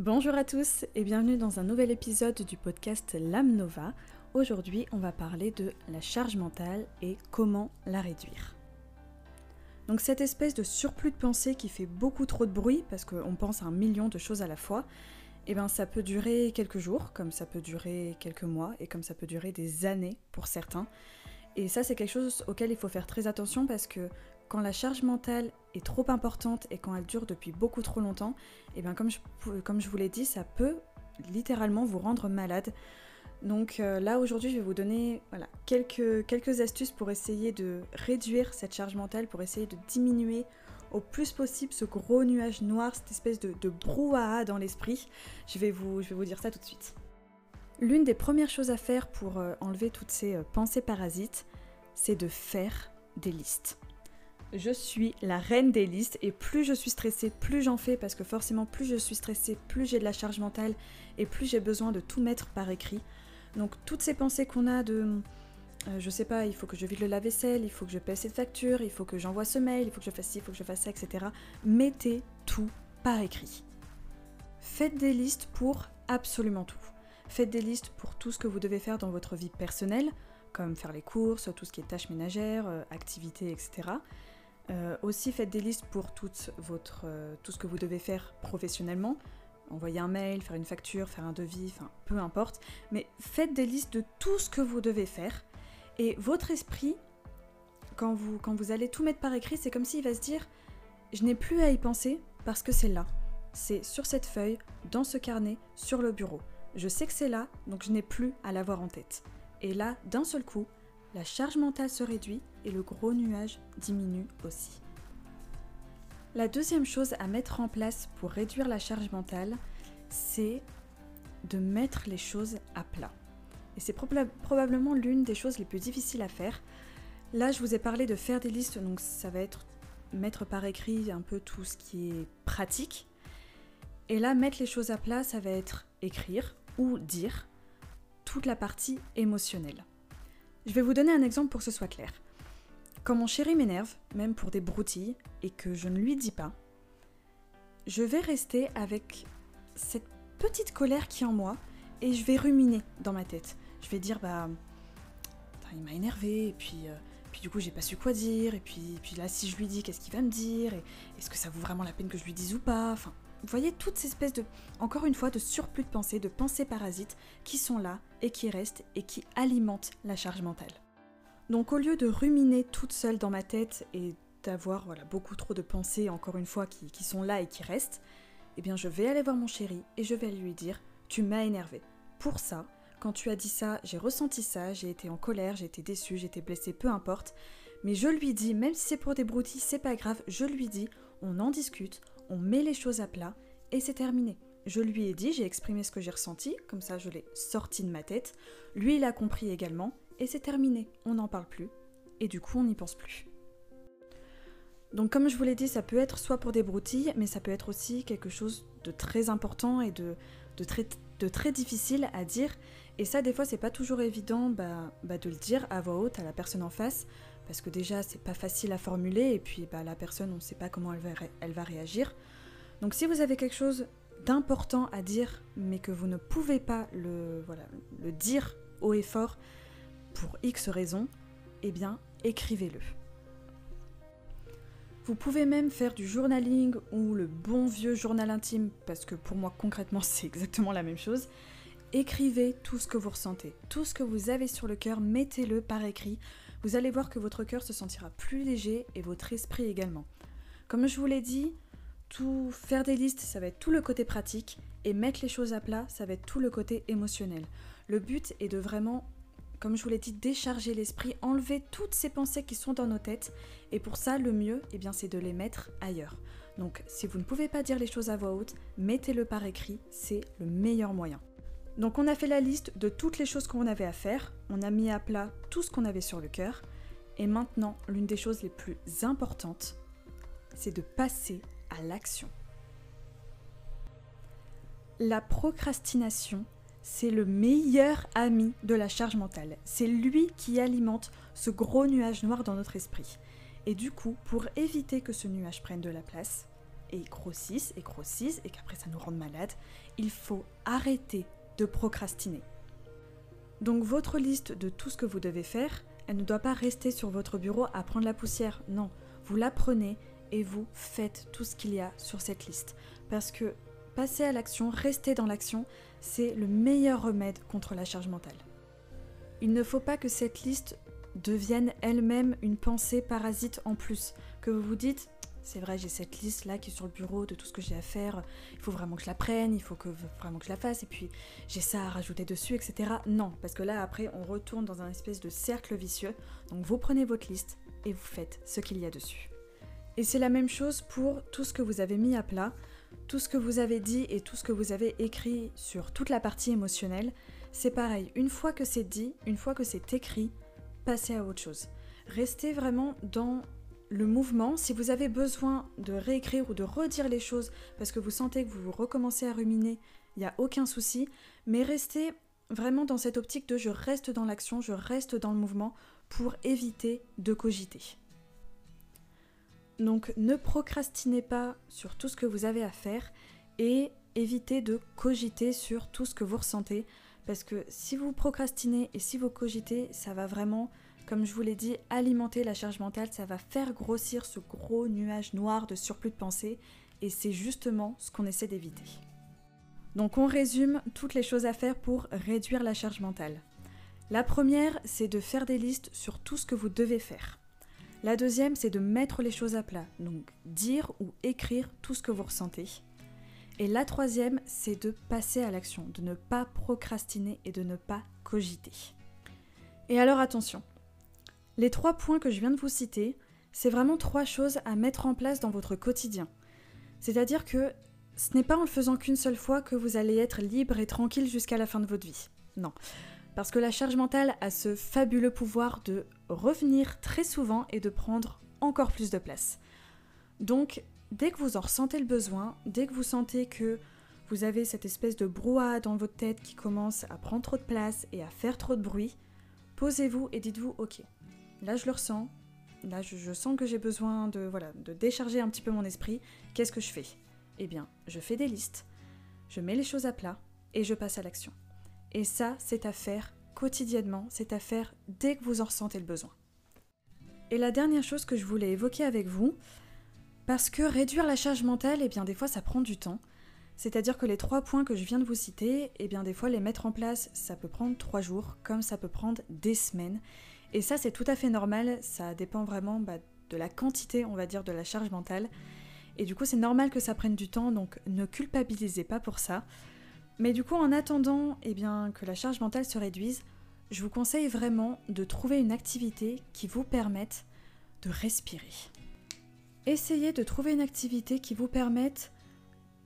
Bonjour à tous et bienvenue dans un nouvel épisode du podcast L'âme Nova. Aujourd'hui, on va parler de la charge mentale et comment la réduire. Donc cette espèce de surplus de pensée qui fait beaucoup trop de bruit parce qu'on pense à un million de choses à la fois, eh ben ça peut durer quelques jours, comme ça peut durer quelques mois et comme ça peut durer des années pour certains. Et ça c'est quelque chose auquel il faut faire très attention parce que quand la charge mentale est trop importante et quand elle dure depuis beaucoup trop longtemps, et eh bien comme je, comme je vous l'ai dit, ça peut littéralement vous rendre malade. Donc euh, là aujourd'hui je vais vous donner voilà, quelques, quelques astuces pour essayer de réduire cette charge mentale, pour essayer de diminuer au plus possible ce gros nuage noir, cette espèce de, de brouhaha dans l'esprit. Je, vais vous, je vais vous dire ça tout de suite. L'une des premières choses à faire pour euh, enlever toutes ces euh, pensées parasites, c'est de faire des listes. Je suis la reine des listes et plus je suis stressée, plus j'en fais parce que forcément plus je suis stressée, plus j'ai de la charge mentale et plus j'ai besoin de tout mettre par écrit. Donc toutes ces pensées qu'on a de euh, je sais pas, il faut que je vide le lave-vaisselle, il faut que je paie cette facture, il faut que j'envoie ce mail, il faut que je fasse ci, il faut que je fasse ça, etc. Mettez tout par écrit. Faites des listes pour absolument tout. Faites des listes pour tout ce que vous devez faire dans votre vie personnelle, comme faire les courses, tout ce qui est tâches ménagères, euh, activités, etc. Euh, aussi, faites des listes pour votre, euh, tout ce que vous devez faire professionnellement. Envoyer un mail, faire une facture, faire un devis, enfin peu importe. Mais faites des listes de tout ce que vous devez faire. Et votre esprit, quand vous, quand vous allez tout mettre par écrit, c'est comme s'il va se dire Je n'ai plus à y penser parce que c'est là. C'est sur cette feuille, dans ce carnet, sur le bureau. Je sais que c'est là, donc je n'ai plus à l'avoir en tête. Et là, d'un seul coup, la charge mentale se réduit et le gros nuage diminue aussi. La deuxième chose à mettre en place pour réduire la charge mentale, c'est de mettre les choses à plat. Et c'est probablement l'une des choses les plus difficiles à faire. Là, je vous ai parlé de faire des listes, donc ça va être mettre par écrit un peu tout ce qui est pratique. Et là, mettre les choses à plat, ça va être écrire ou dire toute la partie émotionnelle. Je vais vous donner un exemple pour que ce soit clair. Quand mon chéri m'énerve, même pour des broutilles, et que je ne lui dis pas, je vais rester avec cette petite colère qui est en moi et je vais ruminer dans ma tête. Je vais dire bah il m'a énervé et puis euh, puis du coup j'ai pas su quoi dire et puis puis là si je lui dis qu'est-ce qu'il va me dire et est-ce que ça vaut vraiment la peine que je lui dise ou pas Enfin, vous voyez toutes ces espèces de encore une fois de surplus de pensées, de pensées parasites qui sont là et qui restent et qui alimentent la charge mentale. Donc au lieu de ruminer toute seule dans ma tête et d'avoir voilà, beaucoup trop de pensées, encore une fois, qui, sont là et qui restent, eh bien je vais aller voir mon chéri et je vais lui dire Tu m'as énervé. Pour ça, quand tu as dit ça, j'ai ressenti ça, j'ai été en colère, j'ai été déçue, j'ai été blessée, peu importe. Mais je lui dis, même si c'est pour des broutilles, c'est pas grave, je lui dis, on en discute, on met les choses à plat et c'est terminé. Je lui ai dit, j'ai exprimé ce que j'ai ressenti, comme ça je l'ai sorti de ma tête. Lui, il a compris également, et c'est terminé. On n'en parle plus, et du coup, on n'y pense plus. Donc, comme je vous l'ai dit, ça peut être soit pour des broutilles, mais ça peut être aussi quelque chose de très important et de, très difficile à dire. Et ça, des fois, c'est pas toujours évident bah, bah, de le dire à voix haute à la personne en face, parce que déjà, c'est pas facile à formuler, et puis bah, la personne, on ne sait pas comment elle va, réagir. Donc, si vous avez quelque chose d'important à dire, mais que vous ne pouvez pas le, voilà, le dire haut et fort pour X raisons, eh bien, écrivez-le. Vous pouvez même faire du journaling ou le bon vieux journal intime, parce que pour moi concrètement c'est exactement la même chose. Écrivez tout ce que vous ressentez, tout ce que vous avez sur le cœur, mettez-le par écrit. Vous allez voir que votre cœur se sentira plus léger et votre esprit également. Comme je vous l'ai dit, tout faire des listes, ça va être tout le côté pratique et mettre les choses à plat, ça va être tout le côté émotionnel. Le but est de vraiment, comme je vous l'ai dit, décharger l'esprit, enlever toutes ces pensées qui sont dans nos têtes et pour ça, le mieux, eh bien, c'est de les mettre ailleurs. Donc, si vous ne pouvez pas dire les choses à voix haute, mettez-le par écrit, c'est le meilleur moyen. Donc, on a fait la liste de toutes les choses qu'on avait à faire, on a mis à plat tout ce qu'on avait sur le cœur et maintenant, l'une des choses les plus importantes, c'est de passer à l'action. La procrastination, c'est le meilleur ami de la charge mentale. C'est lui qui alimente ce gros nuage noir dans notre esprit. Et du coup, pour éviter que ce nuage prenne de la place, et ils grossissent et grossissent et qu'après ça nous rende malade. Il faut arrêter procrastiner. Donc votre liste de tout ce que vous devez faire, elle ne doit pas rester sur votre bureau à prendre la poussière. Non, vous la prenez et vous faites tout ce qu'il y a sur cette liste. Parce que passer à l'action, rester dans l'action, c'est le meilleur remède contre la charge mentale. Il ne faut pas que cette liste devienne elle-même une pensée parasite en plus, que vous vous dites c'est vrai, j'ai cette liste là qui est sur le bureau de tout ce que j'ai à faire, il faut vraiment que je la prenne, il faut que vraiment que je la fasse, et puis j'ai ça à rajouter dessus, etc. Non, parce que là après on retourne dans un espèce de cercle vicieux. Donc vous prenez votre liste et vous faites ce qu'il y a dessus. Et c'est la même chose pour tout ce que vous avez mis à plat, tout ce que vous avez dit et tout ce que vous avez écrit sur toute la partie émotionnelle. C'est pareil, une fois que c'est dit, une fois que c'est écrit, passez à autre chose. Restez vraiment dans le mouvement. Si vous avez besoin de réécrire ou de redire les choses parce que vous sentez que vous recommencez à ruminer, il n'y a aucun souci. Mais restez vraiment dans cette optique de je reste dans l'action, je reste dans le mouvement pour éviter de cogiter. Donc ne procrastinez pas sur tout ce que vous avez à faire et évitez de cogiter sur tout ce que vous ressentez parce que si vous procrastinez et si vous cogitez, ça va vraiment, comme je vous l'ai dit, alimenter la charge mentale, ça va faire grossir ce gros nuage noir de surplus de pensée et c'est justement ce qu'on essaie d'éviter. Donc on résume toutes les choses à faire pour réduire la charge mentale. La première, c'est de faire des listes sur tout ce que vous devez faire. La deuxième, c'est de mettre les choses à plat, donc dire ou écrire tout ce que vous ressentez. Et la troisième, c'est de passer à l'action, de ne pas procrastiner et de ne pas cogiter. Et alors attention, les trois points que je viens de vous citer, c'est vraiment trois choses à mettre en place dans votre quotidien. C'est-à-dire que ce n'est pas en le faisant qu'une seule fois que vous allez être libre et tranquille jusqu'à la fin de votre vie. Non. Parce que la charge mentale a ce fabuleux pouvoir de revenir très souvent et de prendre encore plus de place. Donc, dès que vous en ressentez le besoin, dès que vous sentez que vous avez cette espèce de brouhaha dans votre tête qui commence à prendre trop de place et à faire trop de bruit, posez-vous et dites-vous ok, là je le ressens, là je, sens que j'ai besoin de, de décharger un petit peu mon esprit, qu'est-ce que je fais? Eh bien, je fais des listes, je mets les choses à plat et je passe à l'action. Et ça, c'est à faire quotidiennement, c'est à faire dès que vous en ressentez le besoin. Et la dernière chose que je voulais évoquer avec vous, parce que réduire la charge mentale, eh bien des fois ça prend du temps. C'est-à-dire que les trois points que je viens de vous citer, eh bien des fois les mettre en place, ça peut prendre trois jours, comme ça peut prendre des semaines. Et ça c'est tout à fait normal, ça dépend vraiment bah, de la quantité, on va dire, de la charge mentale. Et du coup c'est normal que ça prenne du temps, donc ne culpabilisez pas pour ça. Mais du coup, en attendant eh bien, que la charge mentale se réduise, je vous conseille vraiment de trouver une activité qui vous permette de respirer. Essayez de trouver une activité qui vous permette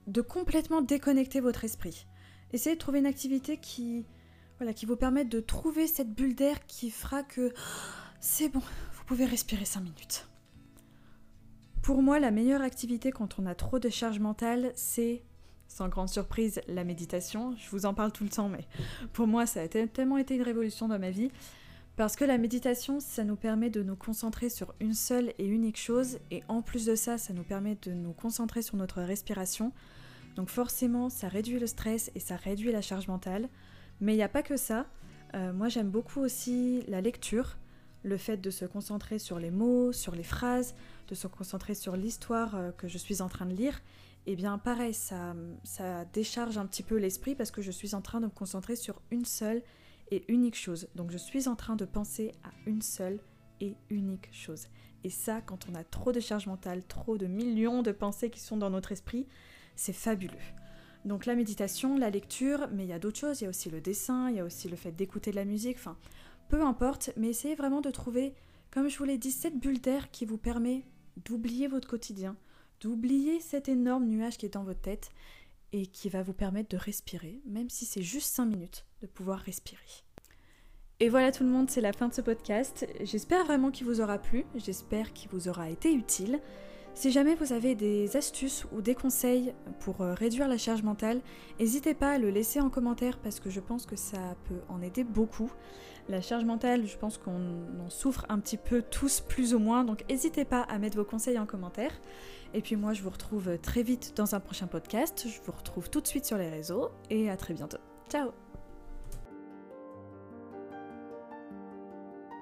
de complètement déconnecter votre esprit. Essayez de trouver une activité qui, voilà, qui vous permette de trouver cette bulle d'air qui fera que c'est bon, vous pouvez respirer 5 minutes. Pour moi, la meilleure activité quand on a trop de charge mentale, c'est sans grande surprise, la méditation. Je vous en parle tout le temps, mais pour moi, ça a tellement été une révolution dans ma vie. Parce que la méditation, ça nous permet de nous concentrer sur une seule et unique chose, et en plus de ça, ça nous permet de nous concentrer sur notre respiration. Donc forcément, ça réduit le stress et ça réduit la charge mentale. Mais il n'y a pas que ça. Euh, moi, j'aime beaucoup aussi la lecture, le fait de se concentrer sur les mots, sur les phrases, de se concentrer sur l'histoire euh, que je suis en train de lire et eh bien pareil, ça, ça décharge un petit peu l'esprit parce que je suis en train de me concentrer sur une seule et unique chose. Donc je suis en train de penser à une seule et unique chose. Et ça, quand on a trop de charge mentale, trop de millions de pensées qui sont dans notre esprit, c'est fabuleux. Donc la méditation, la lecture, mais il y a d'autres choses, il y a aussi le dessin, il y a aussi le fait d'écouter de la musique, enfin, peu importe, mais essayez vraiment de trouver, comme je vous l'ai dit, cette bulle d'air qui vous permet d'oublier votre quotidien, d'oublier cet énorme nuage qui est dans votre tête et qui va vous permettre de respirer, même si c'est juste 5 minutes, de pouvoir respirer. Et voilà tout le monde, c'est la fin de ce podcast. J'espère vraiment qu'il vous aura plu, j'espère qu'il vous aura été utile. Si jamais vous avez des astuces ou des conseils pour euh, réduire la charge mentale, n'hésitez pas à le laisser en commentaire parce que je pense que ça peut en aider beaucoup. La charge mentale, je pense qu'on en souffre un petit peu tous plus ou moins, donc n'hésitez pas à mettre vos conseils en commentaire. Et puis moi, je vous retrouve très vite dans un prochain podcast. Je vous retrouve tout de suite sur les réseaux et à très bientôt. Ciao